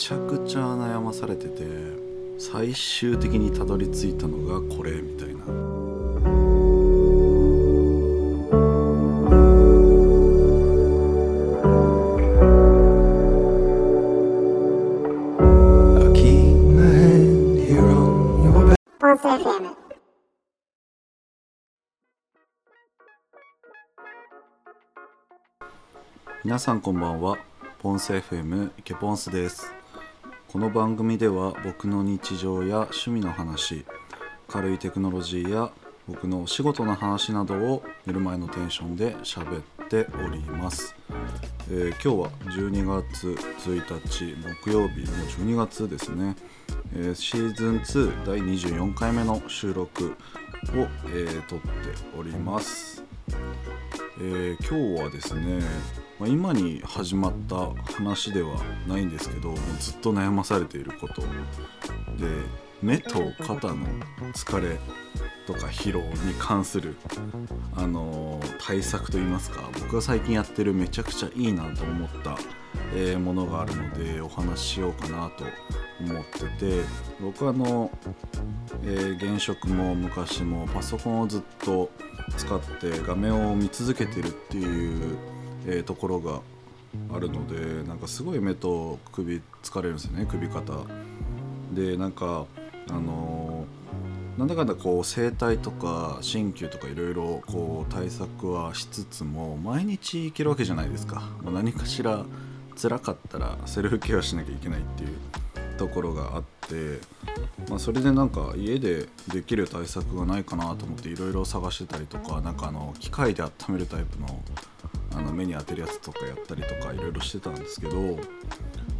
ちゃくちゃ悩まされてて最終的にたどり着いたのがこれみたいな。皆さんこんばんは。ポンス FM イケポンスですこの番組では僕の日常や趣味の話軽いテクノロジーや僕のお仕事の話などを寝る前のテンションで喋っております、えー今日は12月1日木曜日もう12月ですね、えーシーズン2第24回目の収録を、えー撮っております。え今日はですね、まあ、今に始まった話ではないんですけどずっと悩まされていること。で目と肩の疲れとか疲労に関する、あのー対策といいますか僕が最近やってるめちゃくちゃいいなと思った、えーものがあるのでお話ししようかなと思ってて僕はあの、えー現職も昔もパソコンをずっと使って画面を見続けてるっていう、えーところがあるのでなんかすごい目と首疲れるんですよね首肩。でなんかあのーなんだかんだこう整体とか鍼灸とかいろいろこう対策はしつつも毎日行けるわけじゃないですか、まあ何かしら辛かったらセルフケアしなきゃいけないっていうところがあって、まあ、それでなんか家でできる対策がないかなと思っていろいろ探してたりとかなんかあの機械で温めるタイプのあの目に当てるやつとかやったりとかいろいろしてたんですけど、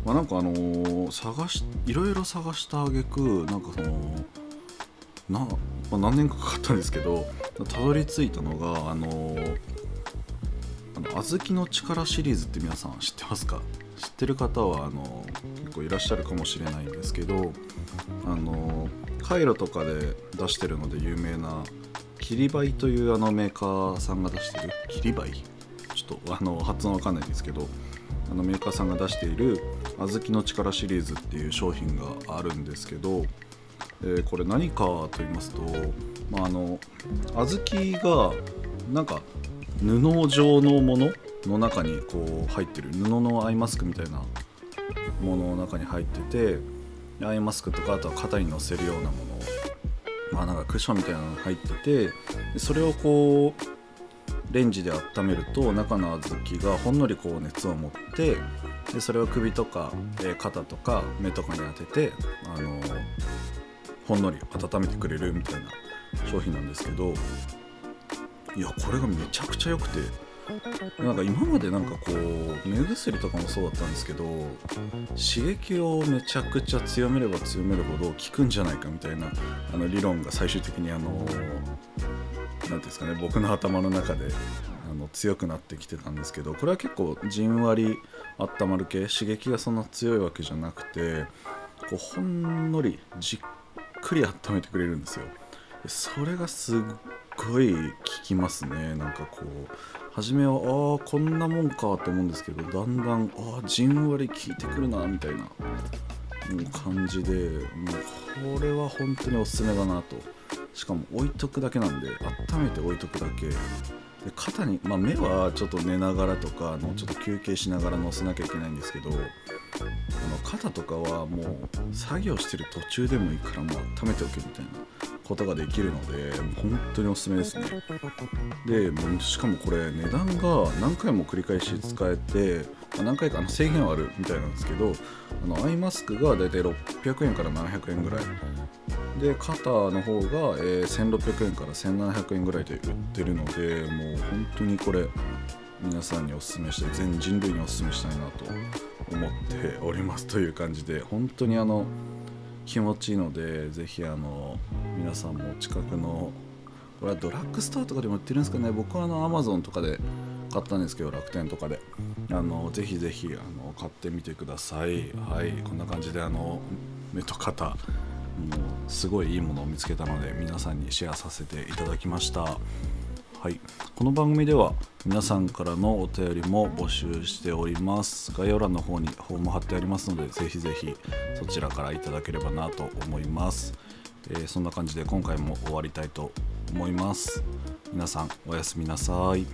まあ、なんかあのー探しいろいろ探した挙句なんかそのな、まあ、何年かかかったんですけどたどり着いたのがあのーあの小豆の力シリーズって皆さん知ってますか？知ってる方はあの結構いらっしゃるかもしれないんですけどあのカイロとかで出してるので有名なキリバイというあのメーカーさんが出してるキリバイ？とあの発音わかんないんですけどあのメーカーさんが出している小豆の力シリーズっていう商品があるんですけど、えーこれ何かと言いますと、まあ、あの小豆がなんか布状のものの中にこう入ってる布のアイマスクみたいなものの中に入っててアイマスクとかあとは肩に乗せるようなものまあなんかクッションみたいなのが入っててそれをこうレンジで温めると中の小豆がほんのりこう熱を持ってでそれを首とか、え肩とか目とかに当てて、あのほんのり温めてくれるみたいな商品なんですけどいやこれがめちゃくちゃ良くてなんか今までなんかこう目薬とかもそうだったんですけど刺激をめちゃくちゃ強めれば強めるほど効くんじゃないかみたいなあの理論が最終的にあの何ですかね僕の頭の中であの強くなってきてたんですけどこれは結構じんわり温まる系刺激がそんな強いわけじゃなくてこうほんのりじっくり温めてくれるんですよ。それがすっごい効きますね。なんかこう初めはあーこんなもんかと思うんですけどだんだんあーじんわり効いてくるなみたいな感じでもうこれは本当におすすめだなとしかも置いとくだけなんで温めて置いとくだけ。で肩に、まあ、目はちょっと寝ながらとかのちょっと休憩しながら乗せなきゃいけないんですけど肩とかはもう作業してる途中でもいいからもう温めておけみたいなことができるのでもう本当におすすめですね。でしかもこれ値段が何回も繰り返し使えて何回かあの制限はあるみたいなんですけどあのアイマスクが大体600円から700円ぐらい。で肩の方が、えー1600円から1700円ぐらいで売ってるのでもう本当にこれ皆さんにお勧めして全人類にお勧めしたいなと思っておりますという感じで本当にあの気持ちいいのでぜひあの皆さんも近くのこれはドラッグストアとかでも売ってるんですかね。僕はあのアマゾンとかで買ったんですけど楽天とかで。あのぜひぜひあの買ってみてください。はいこんな感じであの目と肩すごいいいものを見つけたので皆さんにシェアさせていただきました。はい、この番組では皆さんからのお便りも募集しております。概要欄の方にフォーム貼ってありますのでぜひぜひそちらからいただければなと思います、えーそんな感じで今回も終わりたいと思います。皆さんおやすみなさい。